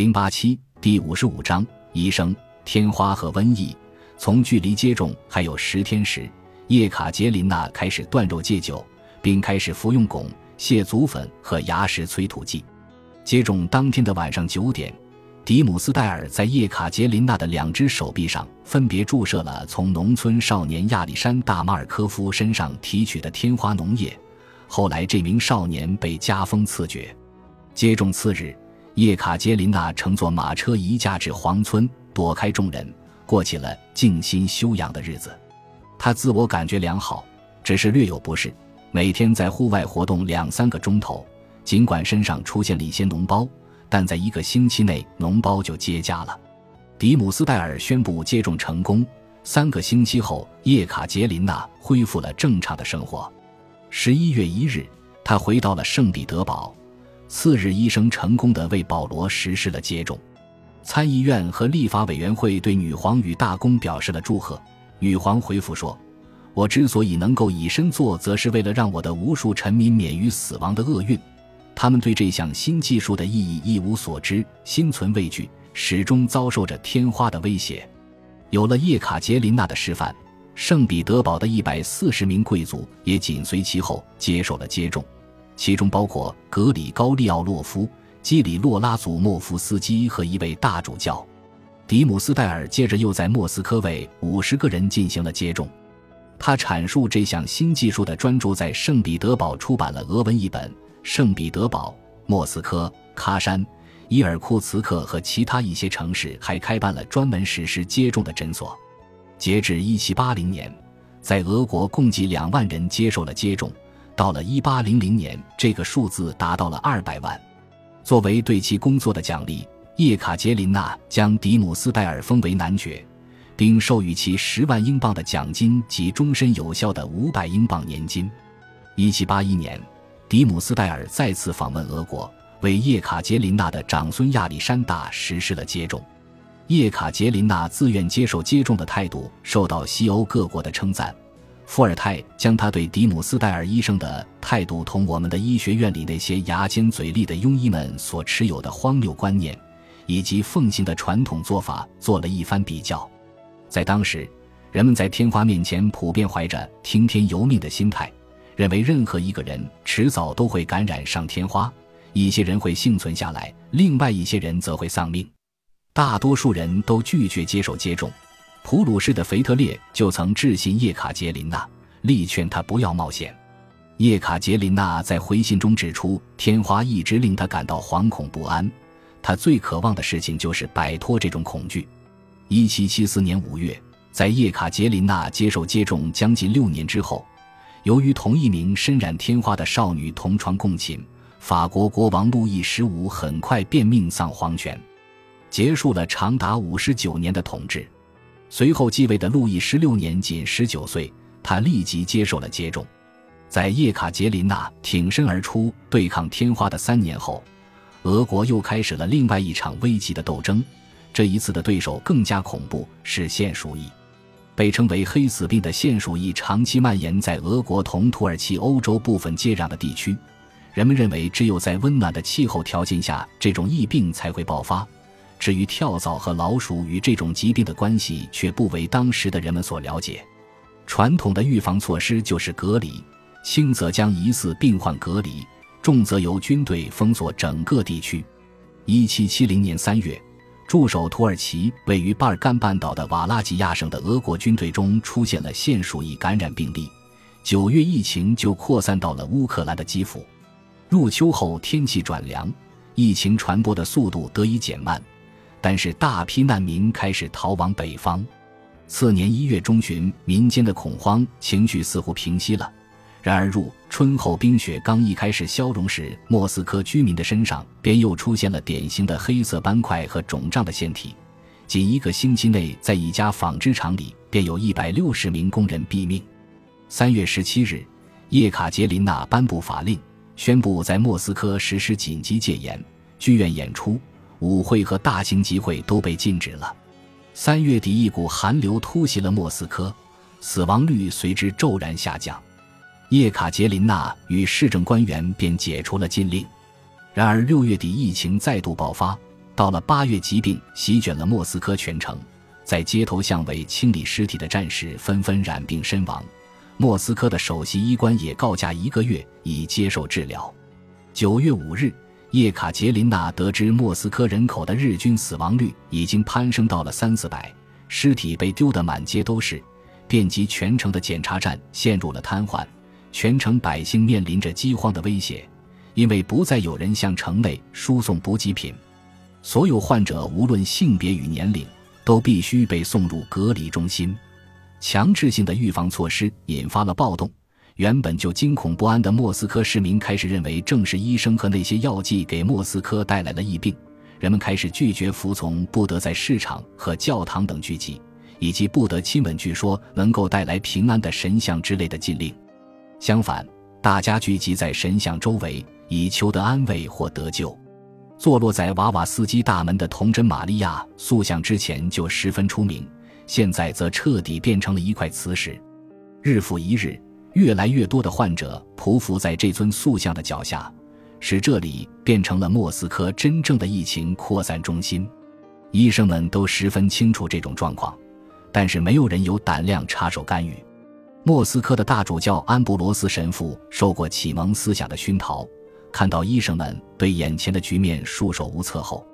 零八七第五十五章医生天花和瘟疫。从距离接种还有十天时，叶卡捷琳娜开始断肉戒酒，并开始服用汞、蟹足粉和牙石催吐剂。接种当天的晚上九点，迪姆斯戴尔在叶卡捷琳娜的两只手臂上分别注射了从农村少年亚历山大·马尔科夫身上提取的天花脓液。后来，这名少年被加封赐爵。接种次日。叶卡捷琳娜乘坐马车移驾至黄村，躲开众人，过起了静心修养的日子。她自我感觉良好，只是略有不适，每天在户外活动两三个钟头。尽管身上出现了一些脓包，但在一个星期内脓包就结痂了。迪姆斯戴尔宣布接种成功。三个星期后，叶卡捷琳娜恢复了正常的生活。十一月一日，她回到了圣彼得堡。次日，医生成功的为保罗实施了接种。参议院和立法委员会对女皇与大公表示了祝贺。女皇回复说：“我之所以能够以身作则，是为了让我的无数臣民免于死亡的厄运。他们对这项新技术的意义一无所知，心存畏惧，始终遭受着天花的威胁。有了叶卡捷琳娜的示范，圣彼得堡的一百四十名贵族也紧随其后接受了接种。”其中包括格里高利奥洛夫、基里洛拉祖莫夫斯基和一位大主教。迪姆斯戴尔接着又在莫斯科为五十个人进行了接种。他阐述这项新技术的专著在圣彼得堡出版了俄文译本。圣彼得堡、莫斯科、喀山、伊尔库茨克和其他一些城市还开办了专门实施接种的诊所。截至一七八零年，在俄国共计两万人接受了接种。到了一八零零年，这个数字达到了二百万。作为对其工作的奖励，叶卡捷琳娜将迪姆斯戴尔封为男爵，并授予其十万英镑的奖金及终身有效的五百英镑年金。一七八一年，迪姆斯戴尔再次访问俄国，为叶卡捷琳娜的长孙亚历山大实施了接种。叶卡捷琳娜自愿接受接种的态度受到西欧各国的称赞。伏尔泰将他对迪姆斯戴尔医生的态度同我们的医学院里那些牙尖嘴利的庸医们所持有的荒谬观念，以及奉行的传统做法做了一番比较。在当时，人们在天花面前普遍怀着听天由命的心态，认为任何一个人迟早都会感染上天花，一些人会幸存下来，另外一些人则会丧命。大多数人都拒绝接受接种。普鲁士的腓特烈就曾致信叶卡捷琳娜，力劝她不要冒险。叶卡捷琳娜在回信中指出，天花一直令她感到惶恐不安，她最渴望的事情就是摆脱这种恐惧。一七七四年五月，在叶卡捷琳娜接受接种将近六年之后，由于同一名身染天花的少女同床共寝，法国国王路易十五很快便命丧黄泉，结束了长达五十九年的统治。随后继位的路易十六年仅十九岁，他立即接受了接种。在叶卡捷琳娜挺身而出对抗天花的三年后，俄国又开始了另外一场危急的斗争。这一次的对手更加恐怖，是腺鼠疫。被称为“黑死病”的腺鼠疫长期蔓延在俄国同土耳其欧洲部分接壤的地区。人们认为，只有在温暖的气候条件下，这种疫病才会爆发。至于跳蚤和老鼠与这种疾病的关系，却不为当时的人们所了解。传统的预防措施就是隔离，轻则将疑似病患隔离，重则由军队封锁整个地区。一七七零年三月，驻守土耳其位于巴尔干半岛的瓦拉吉亚省的俄国军队中出现了腺鼠疫感染病例。九月，疫情就扩散到了乌克兰的基辅。入秋后，天气转凉，疫情传播的速度得以减慢。但是大批难民开始逃往北方。次年一月中旬，民间的恐慌情绪似乎平息了。然而入春后冰雪刚一开始消融时，莫斯科居民的身上便又出现了典型的黑色斑块和肿胀的腺体。仅一个星期内，在一家纺织厂里便有一百六十名工人毙命。三月十七日，叶卡捷琳娜颁布法令，宣布在莫斯科实施紧急戒严，剧院演出。舞会和大型集会都被禁止了。三月底，一股寒流突袭了莫斯科，死亡率随之骤然下降。叶卡捷琳娜与市政官员便解除了禁令。然而六月底，疫情再度爆发，到了八月，疾病席卷了莫斯科全城，在街头巷尾清理尸体的战士纷纷染病身亡。莫斯科的首席医官也告假一个月以接受治疗。九月五日，叶卡捷琳娜得知莫斯科人口的日均死亡率已经攀升到了三四百，尸体被丢得满街都是，遍及全城的检查站陷入了瘫痪，全城百姓面临着饥荒的威胁，因为不再有人向城内输送补给品。所有患者无论性别与年龄，都必须被送入隔离中心。强制性的预防措施引发了暴动。原本就惊恐不安的莫斯科市民开始认为，正是医生和那些药剂给莫斯科带来了疫病。人们开始拒绝服从不得在市场和教堂等聚集，以及不得亲吻据说能够带来平安的神像之类的禁令。相反，大家聚集在神像周围，以求得安慰或得救。坐落在瓦瓦斯基大门的童真玛利亚塑像之前就十分出名。现在则彻底变成了一块磁石，日复一日，越来越多的患者匍匐在这尊塑像的脚下，使这里变成了莫斯科真正的疫情扩散中心。医生们都十分清楚这种状况，但是没有人有胆量插手干预。莫斯科的大主教安布罗斯神父受过启蒙思想的熏陶，看到医生们对眼前的局面束手无策后，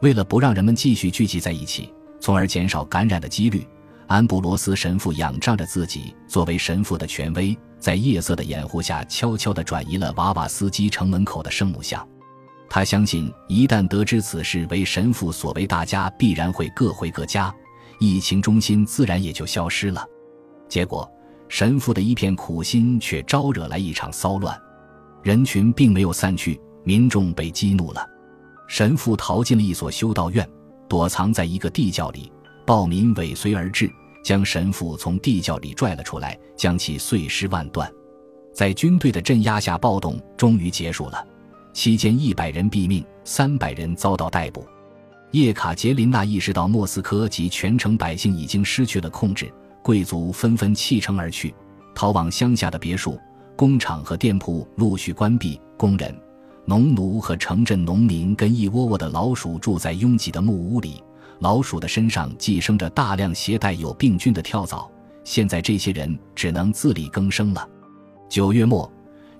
为了不让人们继续聚集在一起。从而减少感染的几率，安布罗斯神父仰仗着自己作为神父的权威，在夜色的掩护下，悄悄地转移了瓦瓦斯基城门口的圣母像。他相信，一旦得知此事为神父所为，大家必然会各回各家，疫情中心自然也就消失了。结果，神父的一片苦心却招惹来一场骚乱，人群并没有散去，民众被激怒了，神父逃进了一所修道院。躲藏在一个地窖里，暴民尾随而至，将神父从地窖里拽了出来，将其碎尸万段。在军队的镇压下，暴动终于结束了。期间，一百人毙命，三百人遭到逮捕。叶卡捷琳娜意识到莫斯科及全城百姓已经失去了控制，贵族纷纷弃城而去，逃往乡下的别墅。工厂和店铺陆续关闭，工人。农奴和城镇农民跟一窝窝的老鼠住在拥挤的木屋里，老鼠的身上寄生着大量携带有病菌的跳蚤。现在这些人只能自力更生了。九月末，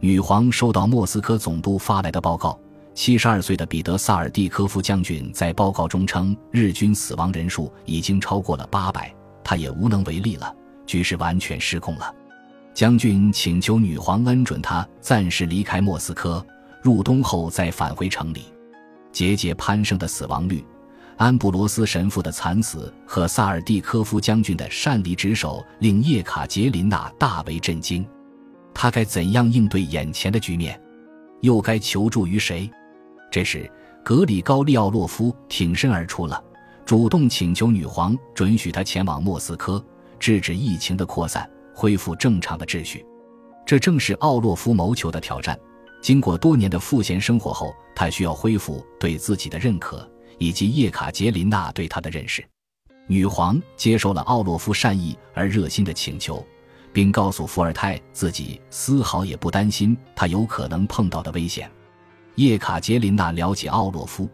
女皇收到莫斯科总督发来的报告，七十二岁的彼得萨尔蒂科夫将军在报告中称，日军死亡人数已经超过了八百，他也无能为力了，局势完全失控了。将军请求女皇恩准他暂时离开莫斯科。入冬后再返回城里，节节攀升的死亡率，安布罗斯神父的惨死和萨尔蒂科夫将军的擅离职守，令叶卡捷琳娜大为震惊。他该怎样应对眼前的局面？又该求助于谁？这时，格里高利奥洛夫挺身而出了，主动请求女皇准许他前往莫斯科，制止疫情的扩散，恢复正常的秩序。这正是奥洛夫谋求的挑战。经过多年的赋闲生活后，他需要恢复对自己的认可，以及叶卡捷琳娜对他的认识。女皇接受了奥洛夫善意而热心的请求，并告诉伏尔泰自己丝毫也不担心他有可能碰到的危险。叶卡捷琳娜了解奥洛夫，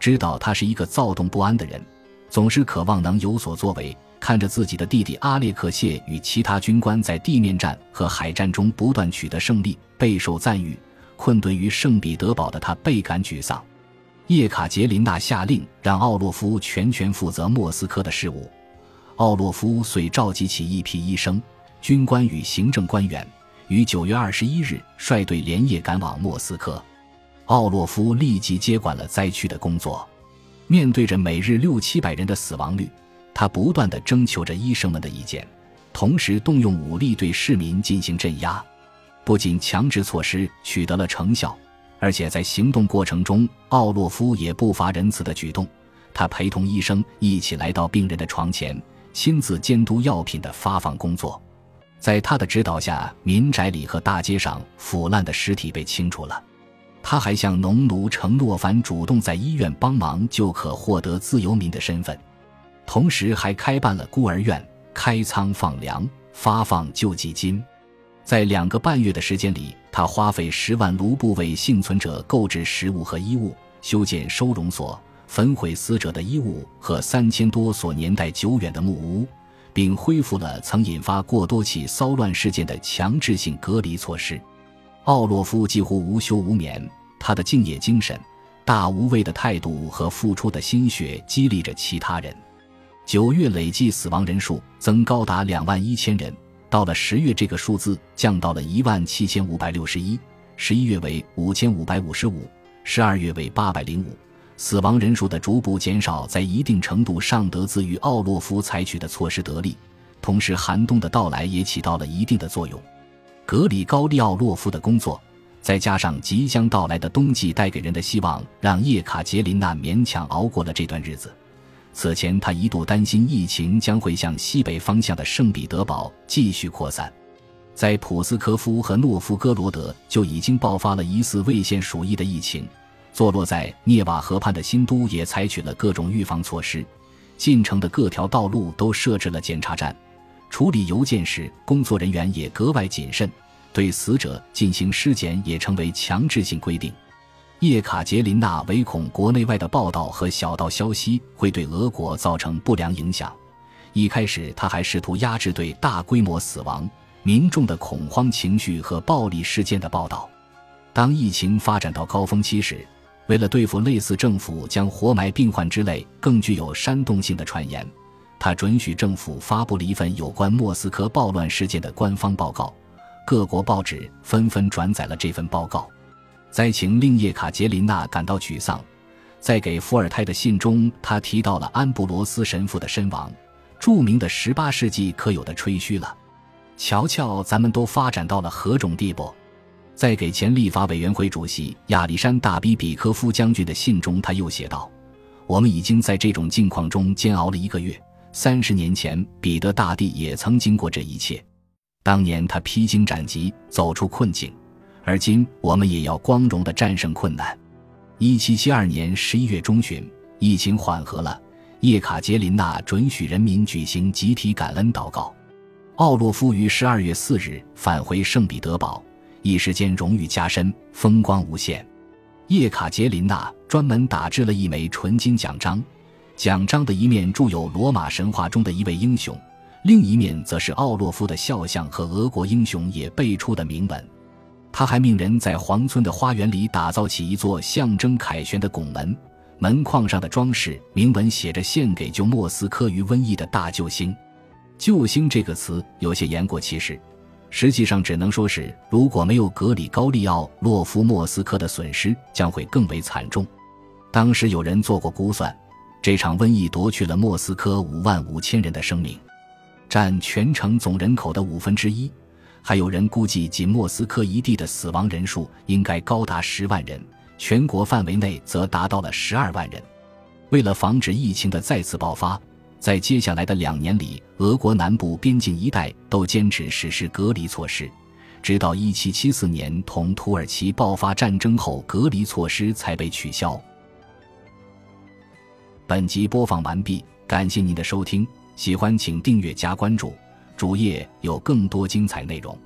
知道他是一个躁动不安的人，总是渴望能有所作为。看着自己的弟弟阿列克谢与其他军官在地面战和海战中不断取得胜利，备受赞誉。困顿于圣彼得堡的他倍感沮丧。叶卡捷琳娜下令让奥洛夫全权负责莫斯科的事务。奥洛夫遂召集起一批医生、军官与行政官员，于九月二十一日率队连夜赶往莫斯科。奥洛夫立即接管了灾区的工作。面对着每日六七百人的死亡率，他不断地征求着医生们的意见，同时动用武力对市民进行镇压。不仅强制措施取得了成效，而且在行动过程中，奥洛夫也不乏仁慈的举动。他陪同医生一起来到病人的床前，亲自监督药品的发放工作。在他的指导下，民宅里和大街上腐烂的尸体被清除了。他还向农奴承诺，凡主动在医院帮忙，就可获得自由民的身份。同时，还开办了孤儿院，开仓放粮，发放救济金。在两个半月的时间里，他花费十万卢布为幸存者购置食物和衣物，修建收容所，焚毁死者的衣物和三千多所年代久远的木屋，并恢复了曾引发过多起骚乱事件的强制性隔离措施。奥洛夫几乎无休无眠，他的敬业精神、大无畏的态度和付出的心血激励着其他人。九月累计死亡人数增高达两万一千人，到了十月，这个数字降到了一万七千五百六十一；十一月为五千五百五十五；十二月为八百零五。死亡人数的逐步减少，在一定程度上得自于奥洛夫采取的措施得力。同时，寒冬的到来也起到了一定的作用。格里高利奥洛夫的工作，再加上即将到来的冬季带给人的希望，让叶卡捷琳娜勉强熬过了这段日子。此前，他一度担心疫情将会向西北方向的圣彼得堡继续扩散。在普斯科夫和诺夫哥罗德就已经爆发了疑似未现鼠疫的疫情。坐落在涅瓦河畔的新都也采取了各种预防措施，进城的各条道路都设置了检查站。处理邮件时，工作人员也格外谨慎，对死者进行尸检也成为强制性规定。叶卡捷琳娜唯恐国内外的报道和小道消息会对俄国造成不良影响，一开始他还试图压制对大规模死亡、民众的恐慌情绪和暴力事件的报道。当疫情发展到高峰期时，为了对付类似政府将活埋病患之类更具有煽动性的传言，他准许政府发布了一份有关莫斯科暴乱事件的官方报告，各国报纸纷纷转载了这份报告。灾情令叶卡捷琳娜感到沮丧，在给伏尔泰的信中，他提到了安布罗斯神父的身亡，著名的十八世纪可有的吹嘘了。瞧瞧，咱们都发展到了何种地步！在给前立法委员会主席亚历山大·比比科夫将军的信中，他又写道：“我们已经在这种境况中煎熬了一个月。三十年前，彼得大帝也曾经过这一切，当年他披荆斩棘，走出困境。”而今，我们也要光荣地战胜困难。一七七二年十一月中旬，疫情缓和了，叶卡捷琳娜准许人民举行集体感恩祷告。奥洛夫于十二月四日返回圣彼得堡，一时间荣誉加深，风光无限。叶卡捷琳娜专门打制了一枚纯金奖章，奖章的一面铸有罗马神话中的一位英雄，另一面则是奥洛夫的肖像和俄国英雄也辈出的铭文。他还命人在皇村的花园里打造起一座象征凯旋的拱门，门框上的装饰铭文写着“献给救莫斯科于瘟疫的大救星”。救星这个词有些言过其实，实际上只能说是如果没有格里高利奥洛夫，莫斯科的损失将会更为惨重。当时有人做过估算，这场瘟疫夺去了莫斯科五万五千人的生命，占全城总人口的五分之一。还有人估计，仅莫斯科一地的死亡人数应该高达十万人，全国范围内则达到了十二万人。为了防止疫情的再次爆发，在接下来的两年里，俄国南部边境一带都坚持实施隔离措施，直到1774年同土耳其爆发战争后，隔离措施才被取消。本集播放完毕，感谢您的收听，喜欢请订阅加关注。主页有更多精彩内容。